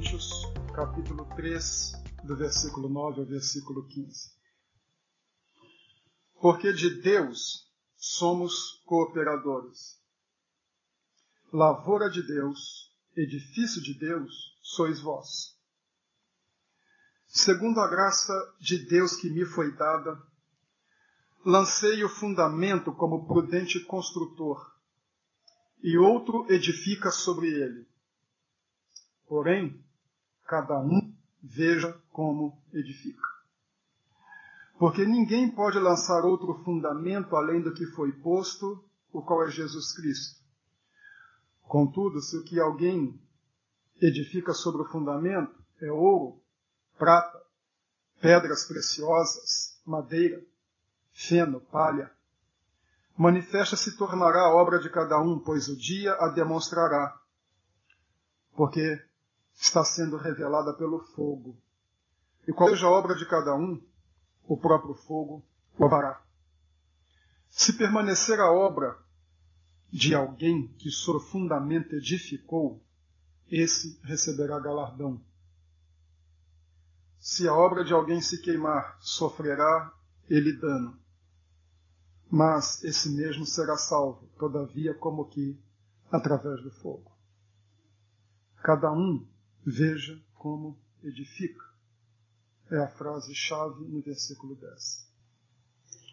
Coríntios, capítulo 3, do versículo 9 ao versículo 15. Porque de Deus somos cooperadores. Lavoura de Deus, edifício de Deus, sois vós. Segundo a graça de Deus que me foi dada, lancei o fundamento como prudente construtor, e outro edifica sobre ele. Porém, cada um veja como edifica. Porque ninguém pode lançar outro fundamento além do que foi posto, o qual é Jesus Cristo. Contudo, se o que alguém edifica sobre o fundamento é ouro, prata, pedras preciosas, madeira, feno, palha, manifesta se tornará a obra de cada um, pois o dia a demonstrará. Porque está sendo revelada pelo fogo. E qual seja a obra de cada um, o próprio fogo provará. Se permanecer a obra de alguém que sobre fundamento edificou, esse receberá galardão. Se a obra de alguém se queimar, sofrerá ele dano. Mas esse mesmo será salvo, todavia, como que através do fogo. Cada um Veja como edifica. É a frase-chave no versículo 10.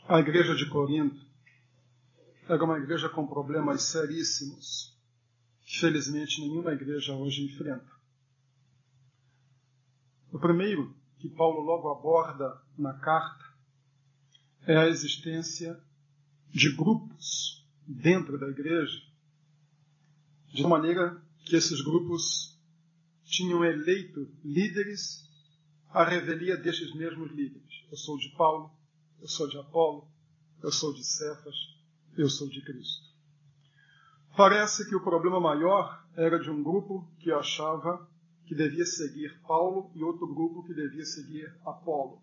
A igreja de Corinto era uma igreja com problemas seríssimos. Felizmente, nenhuma igreja hoje enfrenta. O primeiro que Paulo logo aborda na carta é a existência de grupos dentro da igreja, de maneira que esses grupos tinham eleito líderes à revelia destes mesmos líderes. Eu sou de Paulo, eu sou de Apolo, eu sou de Cefas, eu sou de Cristo. Parece que o problema maior era de um grupo que achava que devia seguir Paulo e outro grupo que devia seguir Apolo.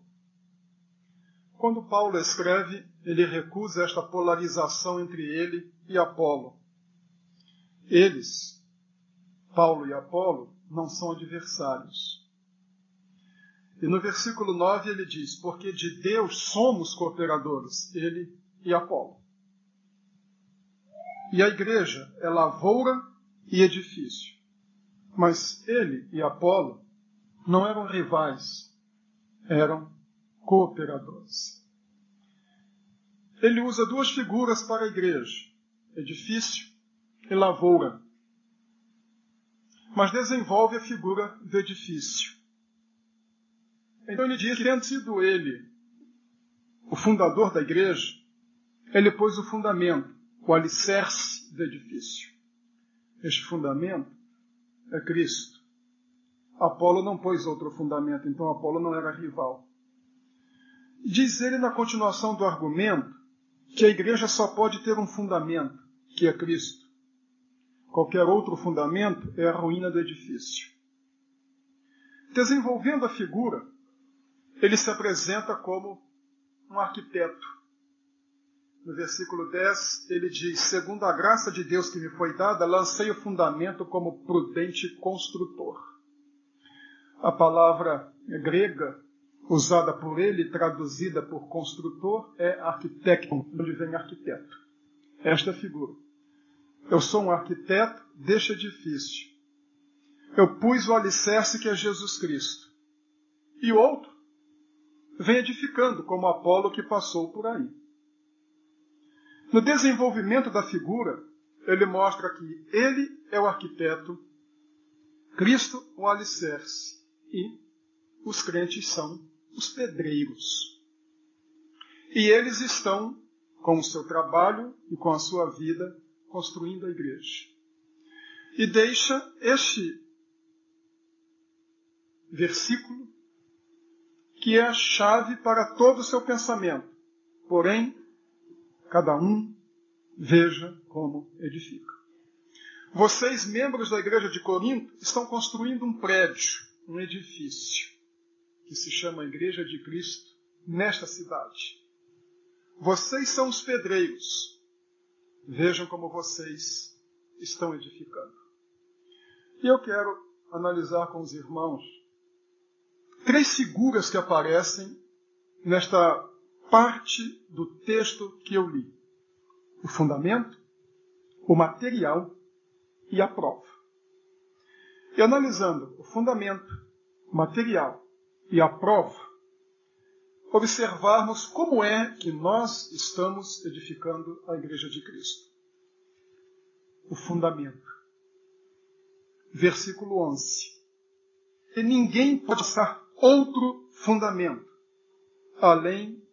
Quando Paulo escreve, ele recusa esta polarização entre ele e Apolo. Eles, Paulo e Apolo, não são adversários. E no versículo 9 ele diz: Porque de Deus somos cooperadores, ele e Apolo. E a igreja é lavoura e edifício. Mas ele e Apolo não eram rivais, eram cooperadores. Ele usa duas figuras para a igreja: edifício e lavoura mas desenvolve a figura do edifício. Então ele diz que, tendo sido ele o fundador da igreja, ele pôs o fundamento, o alicerce do edifício. Este fundamento é Cristo. Apolo não pôs outro fundamento, então Apolo não era rival. Diz ele na continuação do argumento que a igreja só pode ter um fundamento, que é Cristo. Qualquer outro fundamento é a ruína do edifício. Desenvolvendo a figura, ele se apresenta como um arquiteto. No versículo 10, ele diz: Segundo a graça de Deus que me foi dada, lancei o fundamento como prudente construtor. A palavra grega usada por ele, traduzida por construtor, é arquitecto, onde vem arquiteto. Esta é figura. Eu sou um arquiteto deste edifício. Eu pus o alicerce que é Jesus Cristo. E outro vem edificando, como Apolo que passou por aí. No desenvolvimento da figura, ele mostra que ele é o arquiteto, Cristo o alicerce e os crentes são os pedreiros. E eles estão, com o seu trabalho e com a sua vida, construindo a igreja. E deixa este versículo, que é a chave para todo o seu pensamento. Porém, cada um veja como edifica. Vocês, membros da igreja de Corinto, estão construindo um prédio, um edifício, que se chama Igreja de Cristo, nesta cidade. Vocês são os pedreiros. Vejam como vocês estão edificando. E eu quero analisar com os irmãos três figuras que aparecem nesta parte do texto que eu li: o fundamento, o material e a prova. E analisando o fundamento, o material e a prova, observarmos como é que nós estamos edificando a Igreja de Cristo. O fundamento. Versículo 11. E ninguém pode passar outro fundamento além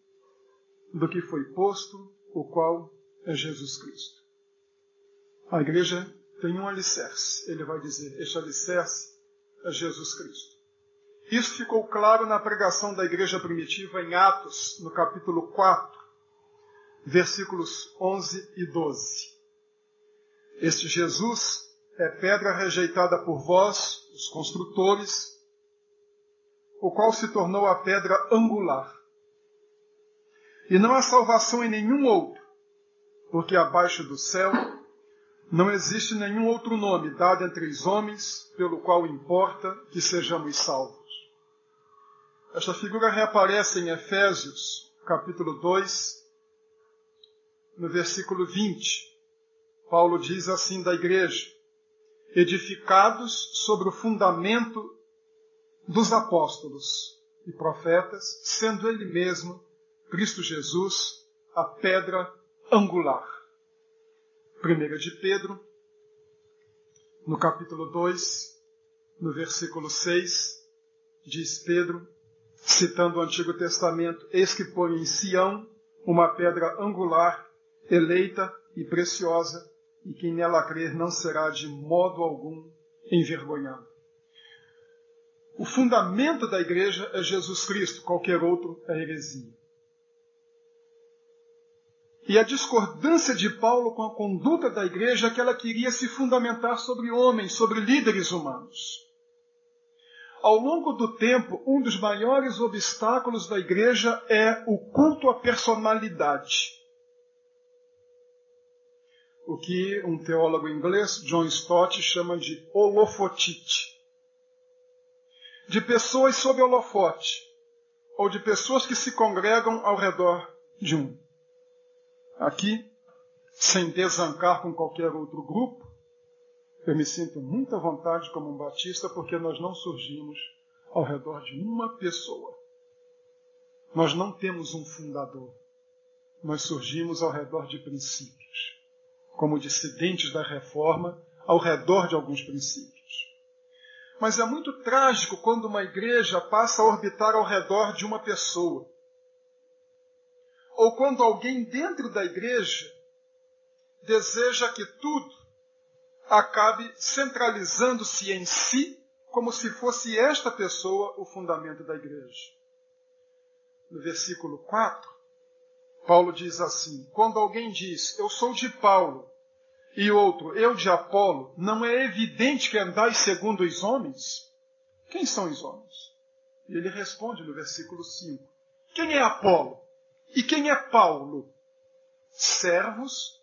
do que foi posto, o qual é Jesus Cristo. A igreja tem um alicerce. Ele vai dizer: este alicerce é Jesus Cristo. Isso ficou claro na pregação da igreja primitiva em Atos, no capítulo 4, versículos 11 e 12. Este Jesus é pedra rejeitada por vós, os construtores, o qual se tornou a pedra angular. E não há salvação em nenhum outro, porque abaixo do céu não existe nenhum outro nome dado entre os homens pelo qual importa que sejamos salvos. Esta figura reaparece em Efésios, capítulo 2, no versículo 20. Paulo diz assim da igreja: edificados sobre o fundamento dos apóstolos e profetas, sendo ele mesmo, Cristo Jesus, a pedra angular. 1 de Pedro, no capítulo 2, no versículo 6, diz Pedro, citando o Antigo Testamento, eis que põe em Sião uma pedra angular, eleita e preciosa, e quem nela crer não será de modo algum envergonhado. O fundamento da igreja é Jesus Cristo, qualquer outro é heresia. E a discordância de Paulo com a conduta da igreja é que ela queria se fundamentar sobre homens, sobre líderes humanos. Ao longo do tempo, um dos maiores obstáculos da igreja é o culto à personalidade. O que um teólogo inglês, John Stott, chama de holofotite de pessoas sob holofote, ou de pessoas que se congregam ao redor de um. Aqui, sem desancar com qualquer outro grupo, eu me sinto muito à vontade como um batista porque nós não surgimos ao redor de uma pessoa. Nós não temos um fundador. Nós surgimos ao redor de princípios, como dissidentes da reforma, ao redor de alguns princípios. Mas é muito trágico quando uma igreja passa a orbitar ao redor de uma pessoa. Ou quando alguém dentro da igreja deseja que tudo acabe centralizando-se em si, como se fosse esta pessoa o fundamento da igreja. No versículo 4, Paulo diz assim: Quando alguém diz, Eu sou de Paulo, e outro, eu de Apolo, não é evidente que andais segundo os homens? Quem são os homens? E ele responde no versículo 5: Quem é Apolo? E quem é Paulo? Servos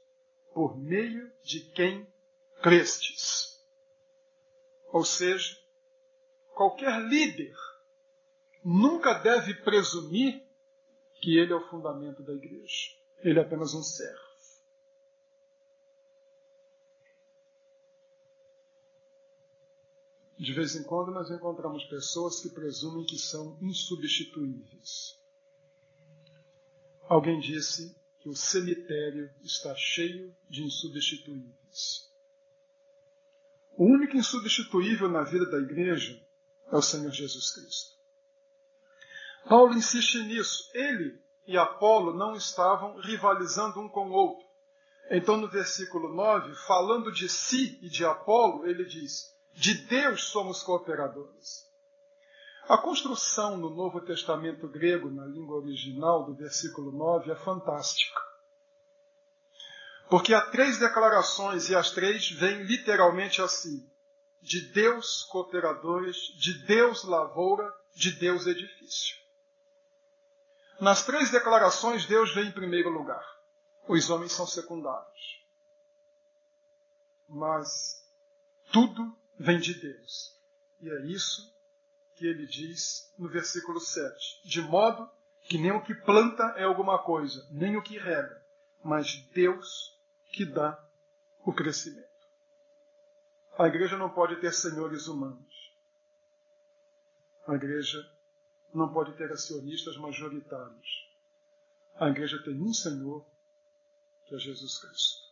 por meio de quem crestes. Ou seja, qualquer líder nunca deve presumir que ele é o fundamento da igreja. Ele é apenas um servo. De vez em quando nós encontramos pessoas que presumem que são insubstituíveis. Alguém disse que o cemitério está cheio de insubstituíveis. O único insubstituível na vida da igreja é o Senhor Jesus Cristo. Paulo insiste nisso. Ele e Apolo não estavam rivalizando um com o outro. Então, no versículo 9, falando de si e de Apolo, ele diz: de Deus somos cooperadores. A construção no Novo Testamento grego, na língua original, do versículo 9, é fantástica. Porque há três declarações e as três vêm literalmente assim: de Deus cooperadores, de Deus lavoura, de Deus edifício. Nas três declarações, Deus vem em primeiro lugar. Os homens são secundários. Mas tudo vem de Deus. E é isso que ele diz no versículo 7. De modo que nem o que planta é alguma coisa, nem o que rega, mas Deus que dá o crescimento. A igreja não pode ter senhores humanos. A igreja não pode ter acionistas majoritários. A igreja tem um Senhor, que é Jesus Cristo.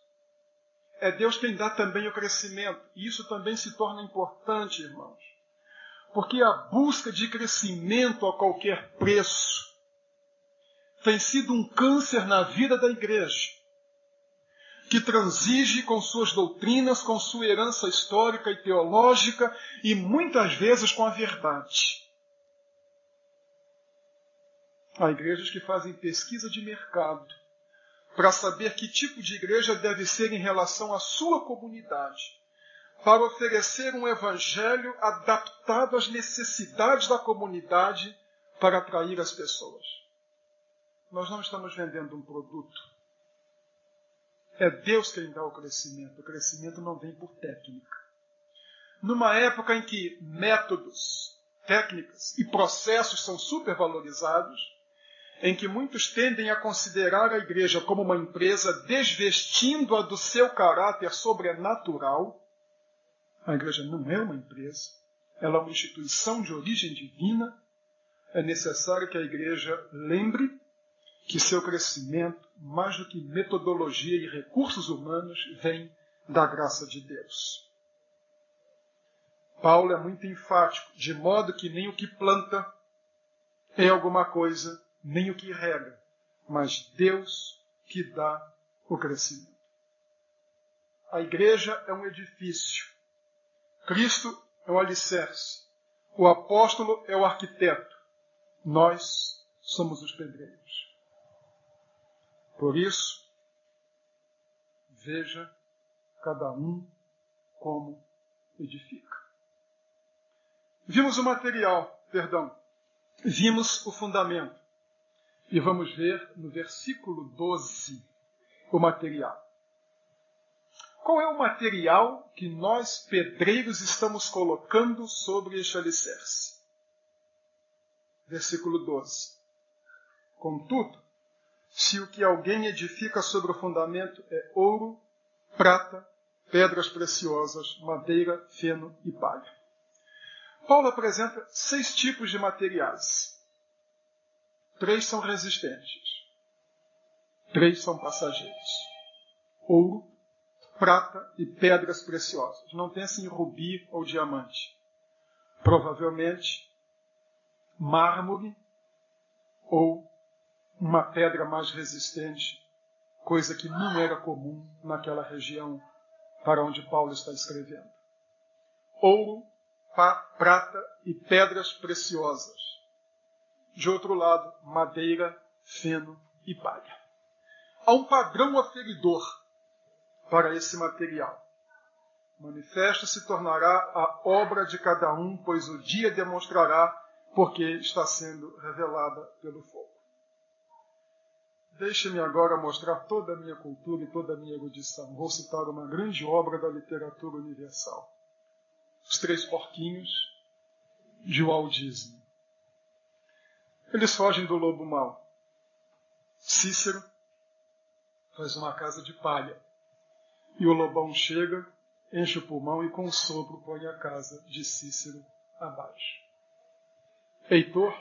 É Deus quem dá também o crescimento. E isso também se torna importante, irmãos. Porque a busca de crescimento a qualquer preço tem sido um câncer na vida da igreja, que transige com suas doutrinas, com sua herança histórica e teológica e muitas vezes com a verdade. Há igrejas que fazem pesquisa de mercado para saber que tipo de igreja deve ser em relação à sua comunidade, para oferecer um evangelho adaptado às necessidades da comunidade para atrair as pessoas. Nós não estamos vendendo um produto. É Deus quem dá o crescimento. O crescimento não vem por técnica. Numa época em que métodos, técnicas e processos são supervalorizados, em que muitos tendem a considerar a igreja como uma empresa desvestindo-a do seu caráter sobrenatural. A igreja não é uma empresa, ela é uma instituição de origem divina. É necessário que a igreja lembre que seu crescimento, mais do que metodologia e recursos humanos, vem da graça de Deus. Paulo é muito enfático, de modo que nem o que planta é alguma coisa, nem o que rega, mas Deus que dá o crescimento. A igreja é um edifício. Cristo é o alicerce. O apóstolo é o arquiteto. Nós somos os pedreiros. Por isso, veja cada um como edifica. Vimos o material, perdão. Vimos o fundamento. E vamos ver no versículo 12 o material. Qual é o material que nós, pedreiros, estamos colocando sobre este alicerce? Versículo 12. Contudo, se o que alguém edifica sobre o fundamento é ouro, prata, pedras preciosas, madeira, feno e palha. Paulo apresenta seis tipos de materiais. Três são resistentes. Três são passageiros. Ouro, prata e pedras preciosas. Não pense em rubi ou diamante. Provavelmente mármore ou uma pedra mais resistente, coisa que não era comum naquela região para onde Paulo está escrevendo. Ouro, prata e pedras preciosas de outro lado, madeira, feno e palha. Há um padrão aferidor para esse material. Manifesta se tornará a obra de cada um, pois o dia demonstrará porque está sendo revelada pelo fogo. Deixe-me agora mostrar toda a minha cultura e toda a minha erudição. Vou citar uma grande obra da literatura universal. Os Três Porquinhos, de Walt Disney. Eles fogem do lobo mau. Cícero faz uma casa de palha. E o lobão chega, enche o pulmão e com um sopro põe a casa de Cícero abaixo. Heitor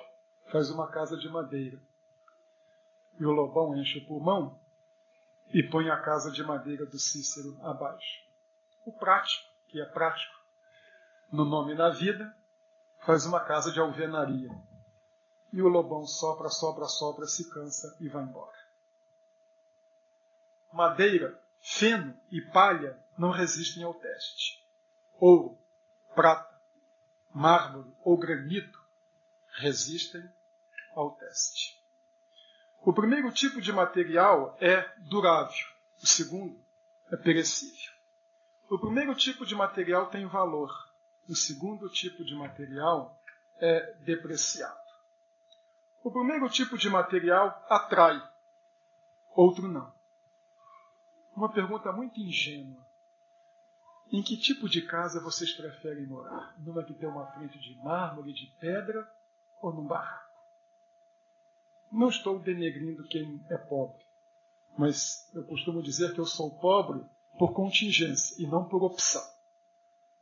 faz uma casa de madeira. E o lobão enche o pulmão e põe a casa de madeira do Cícero abaixo. O prático, que é prático, no nome na vida, faz uma casa de alvenaria e o lobão sopra, sopra, sopra, se cansa e vai embora. Madeira, feno e palha não resistem ao teste. Ouro, prata, mármore ou granito resistem ao teste. O primeiro tipo de material é durável, o segundo é perecível. O primeiro tipo de material tem valor, o segundo tipo de material é depreciado. O primeiro tipo de material atrai, outro não. Uma pergunta muito ingênua. Em que tipo de casa vocês preferem morar? Numa que tem uma frente de mármore, de pedra ou num barraco? Não estou denegrindo quem é pobre, mas eu costumo dizer que eu sou pobre por contingência e não por opção.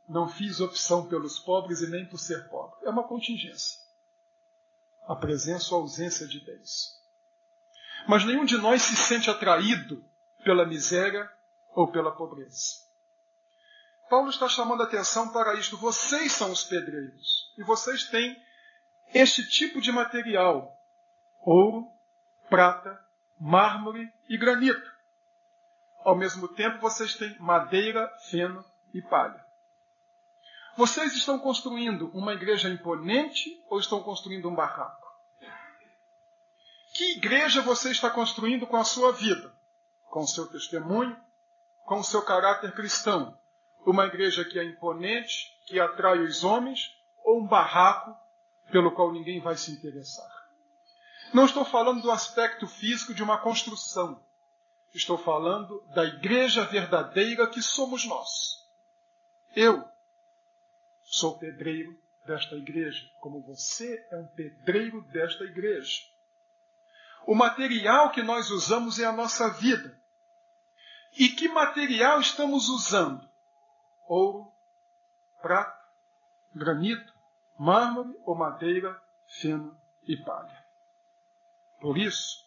Não fiz opção pelos pobres e nem por ser pobre. É uma contingência. A presença ou ausência de bens. Mas nenhum de nós se sente atraído pela miséria ou pela pobreza. Paulo está chamando a atenção para isto. Vocês são os pedreiros. E vocês têm este tipo de material: ouro, prata, mármore e granito. Ao mesmo tempo, vocês têm madeira, feno e palha. Vocês estão construindo uma igreja imponente ou estão construindo um barraco? Que igreja você está construindo com a sua vida? Com o seu testemunho? Com o seu caráter cristão? Uma igreja que é imponente, que atrai os homens, ou um barraco pelo qual ninguém vai se interessar? Não estou falando do aspecto físico de uma construção. Estou falando da igreja verdadeira que somos nós. Eu sou pedreiro desta igreja, como você é um pedreiro desta igreja. O material que nós usamos é a nossa vida. E que material estamos usando? Ouro, prata, granito, mármore ou madeira, feno e palha. Por isso,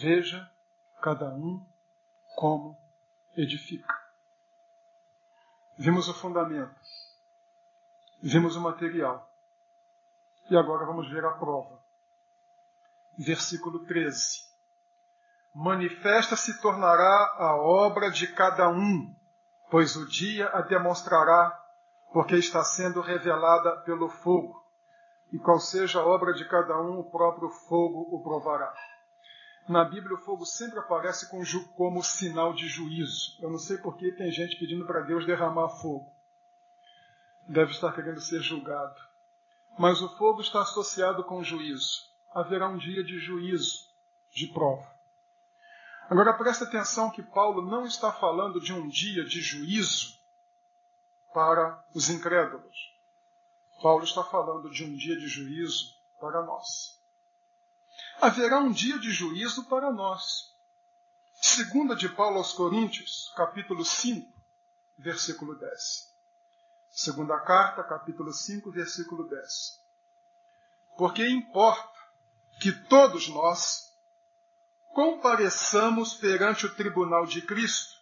Veja cada um como edifica. Vimos o fundamento, vimos o material. E agora vamos ver a prova. Versículo 13. Manifesta se tornará a obra de cada um, pois o dia a demonstrará, porque está sendo revelada pelo fogo. E qual seja a obra de cada um, o próprio fogo o provará. Na Bíblia, o fogo sempre aparece como sinal de juízo. Eu não sei por que tem gente pedindo para Deus derramar fogo. Deve estar querendo ser julgado. Mas o fogo está associado com juízo. Haverá um dia de juízo, de prova. Agora presta atenção que Paulo não está falando de um dia de juízo para os incrédulos. Paulo está falando de um dia de juízo para nós haverá um dia de juízo para nós. Segunda de Paulo aos Coríntios, capítulo 5, versículo 10. Segunda carta, capítulo 5, versículo 10. Porque importa que todos nós compareçamos perante o tribunal de Cristo,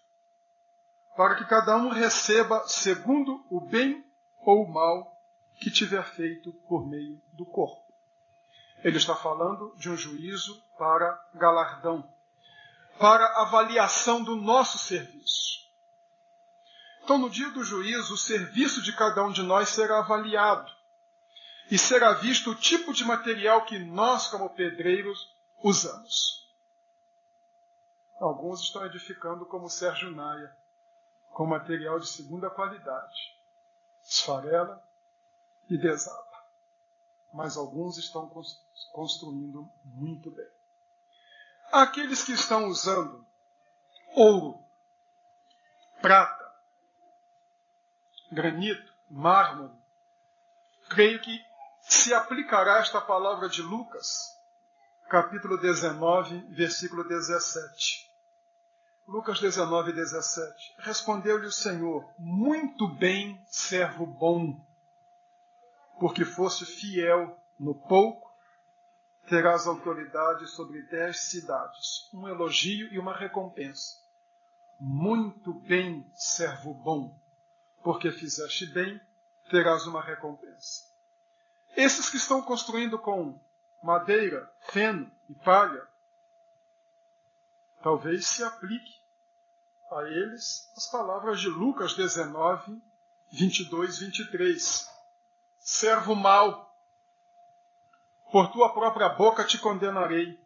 para que cada um receba segundo o bem ou o mal que tiver feito por meio do corpo. Ele está falando de um juízo para galardão, para avaliação do nosso serviço. Então, no dia do juízo, o serviço de cada um de nós será avaliado e será visto o tipo de material que nós, como pedreiros, usamos. Alguns estão edificando como Sérgio Naia, com material de segunda qualidade, esfarela e desaba. Mas alguns estão construindo muito bem. Aqueles que estão usando ouro, prata, granito, mármore, creio que se aplicará esta palavra de Lucas, capítulo 19, versículo 17. Lucas 19, 17. Respondeu-lhe o Senhor: Muito bem, servo bom, porque fosse fiel no pouco terás autoridade sobre dez cidades. Um elogio e uma recompensa. Muito bem, servo bom, porque fizeste bem, terás uma recompensa. Esses que estão construindo com madeira, feno e palha, talvez se aplique a eles as palavras de Lucas 19, 22, 23. Servo mau, por tua própria boca te condenarei.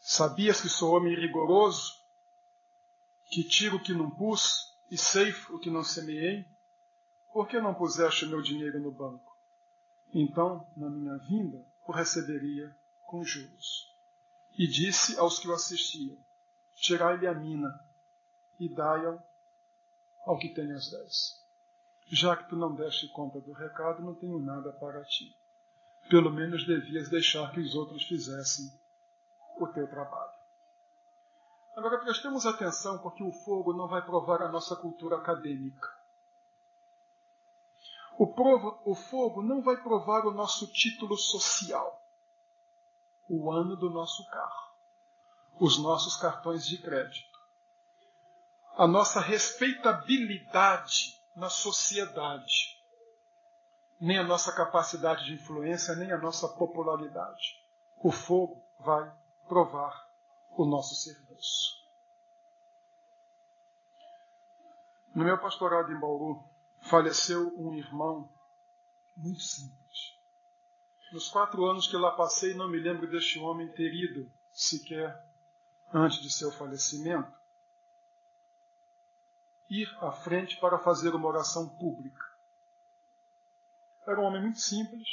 Sabias que sou homem rigoroso, que tiro o que não pus e ceifo o que não semeei? Por que não puseste meu dinheiro no banco? Então, na minha vinda, o receberia com juros. E disse aos que o assistiam: Tirai-lhe a mina e dai-ao ao que tem as dez. Já que tu não deste conta do recado, não tenho nada para ti. Pelo menos devias deixar que os outros fizessem o teu trabalho. Agora prestemos atenção, porque o fogo não vai provar a nossa cultura acadêmica. O, provo, o fogo não vai provar o nosso título social, o ano do nosso carro, os nossos cartões de crédito, a nossa respeitabilidade na sociedade, nem a nossa capacidade de influência, nem a nossa popularidade. O fogo vai provar o nosso serviço. No meu pastorado em Bauru, faleceu um irmão muito simples. Nos quatro anos que lá passei, não me lembro deste homem ter ido sequer antes de seu falecimento ir à frente para fazer uma oração pública. Era um homem muito simples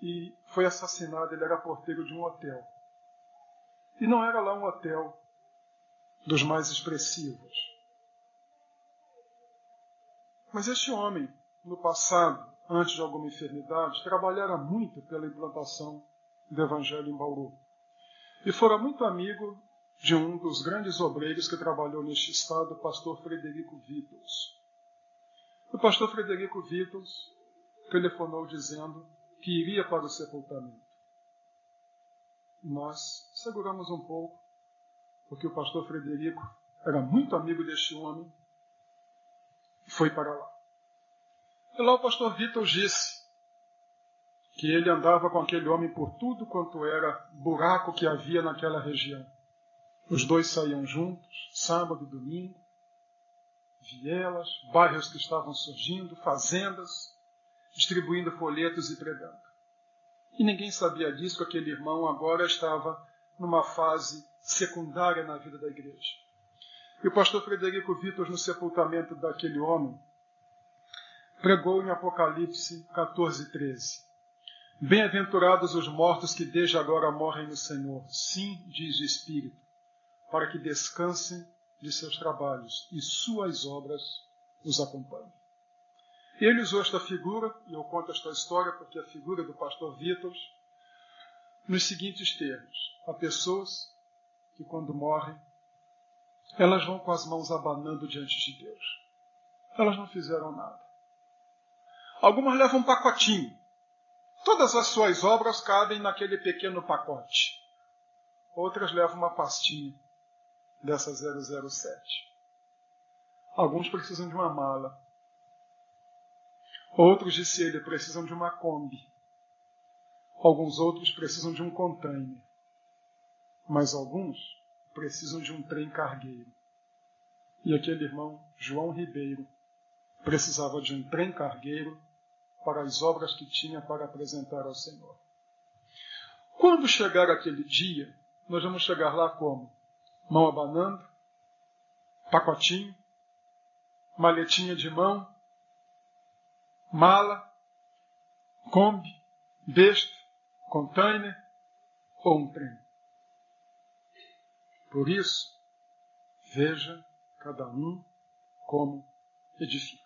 e foi assassinado. Ele era porteiro de um hotel. E não era lá um hotel dos mais expressivos. Mas este homem, no passado, antes de alguma enfermidade, trabalhara muito pela implantação do Evangelho em Bauru. E fora muito amigo de um dos grandes obreiros que trabalhou neste estado, o pastor Frederico Vittles. O pastor Frederico Vittles telefonou dizendo que iria para o sepultamento. Nós seguramos um pouco, porque o pastor Frederico era muito amigo deste homem e foi para lá. E lá o pastor Vitor disse que ele andava com aquele homem por tudo quanto era buraco que havia naquela região. Os dois saíam juntos, sábado e domingo, vielas, bairros que estavam surgindo, fazendas, distribuindo folhetos e pregando. E ninguém sabia disso, que aquele irmão agora estava numa fase secundária na vida da igreja. E o pastor Frederico Vitor, no sepultamento daquele homem, pregou em Apocalipse 14, 13. Bem-aventurados os mortos que desde agora morrem no Senhor. Sim, diz o Espírito, para que descansem de seus trabalhos e suas obras os acompanhem. Ele usou esta figura, e eu conto esta história porque é a figura do pastor Vitor, nos seguintes termos: há pessoas que, quando morrem, elas vão com as mãos abanando diante de Deus. Elas não fizeram nada. Algumas levam um pacotinho. Todas as suas obras cabem naquele pequeno pacote. Outras levam uma pastinha dessa 007. Alguns precisam de uma mala. Outros, disse ele, precisam de uma Kombi. Alguns outros precisam de um container. Mas alguns precisam de um trem cargueiro. E aquele irmão, João Ribeiro, precisava de um trem cargueiro para as obras que tinha para apresentar ao Senhor. Quando chegar aquele dia, nós vamos chegar lá como? Mão abanando, pacotinho, maletinha de mão, mala, Kombi, besta, container ou um trem. Por isso, veja cada um como edifica.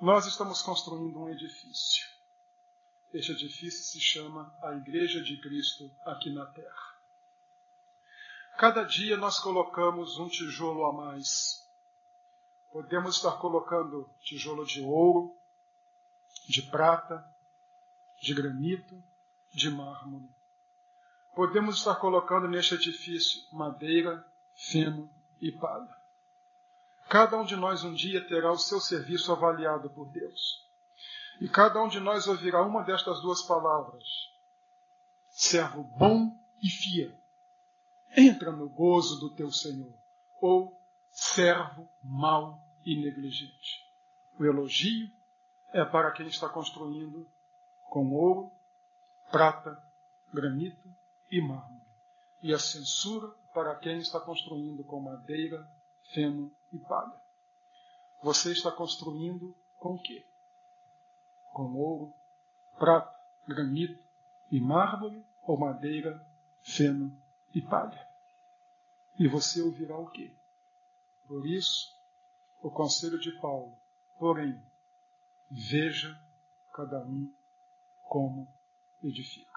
Nós estamos construindo um edifício. Este edifício se chama a Igreja de Cristo aqui na Terra. Cada dia nós colocamos um tijolo a mais Podemos estar colocando tijolo de ouro, de prata, de granito, de mármore. Podemos estar colocando neste edifício madeira, feno e palha. Cada um de nós um dia terá o seu serviço avaliado por Deus. E cada um de nós ouvirá uma destas duas palavras: servo bom e fiel. Entra no gozo do teu Senhor. Ou servo mau e negligente. O elogio é para quem está construindo com ouro, prata, granito e mármore. E a censura para quem está construindo com madeira, feno e palha. Você está construindo com o quê? Com ouro, prata, granito e mármore ou madeira, feno e palha? E você ouvirá o quê? Por isso, o conselho de Paulo, porém, veja cada um como edifica.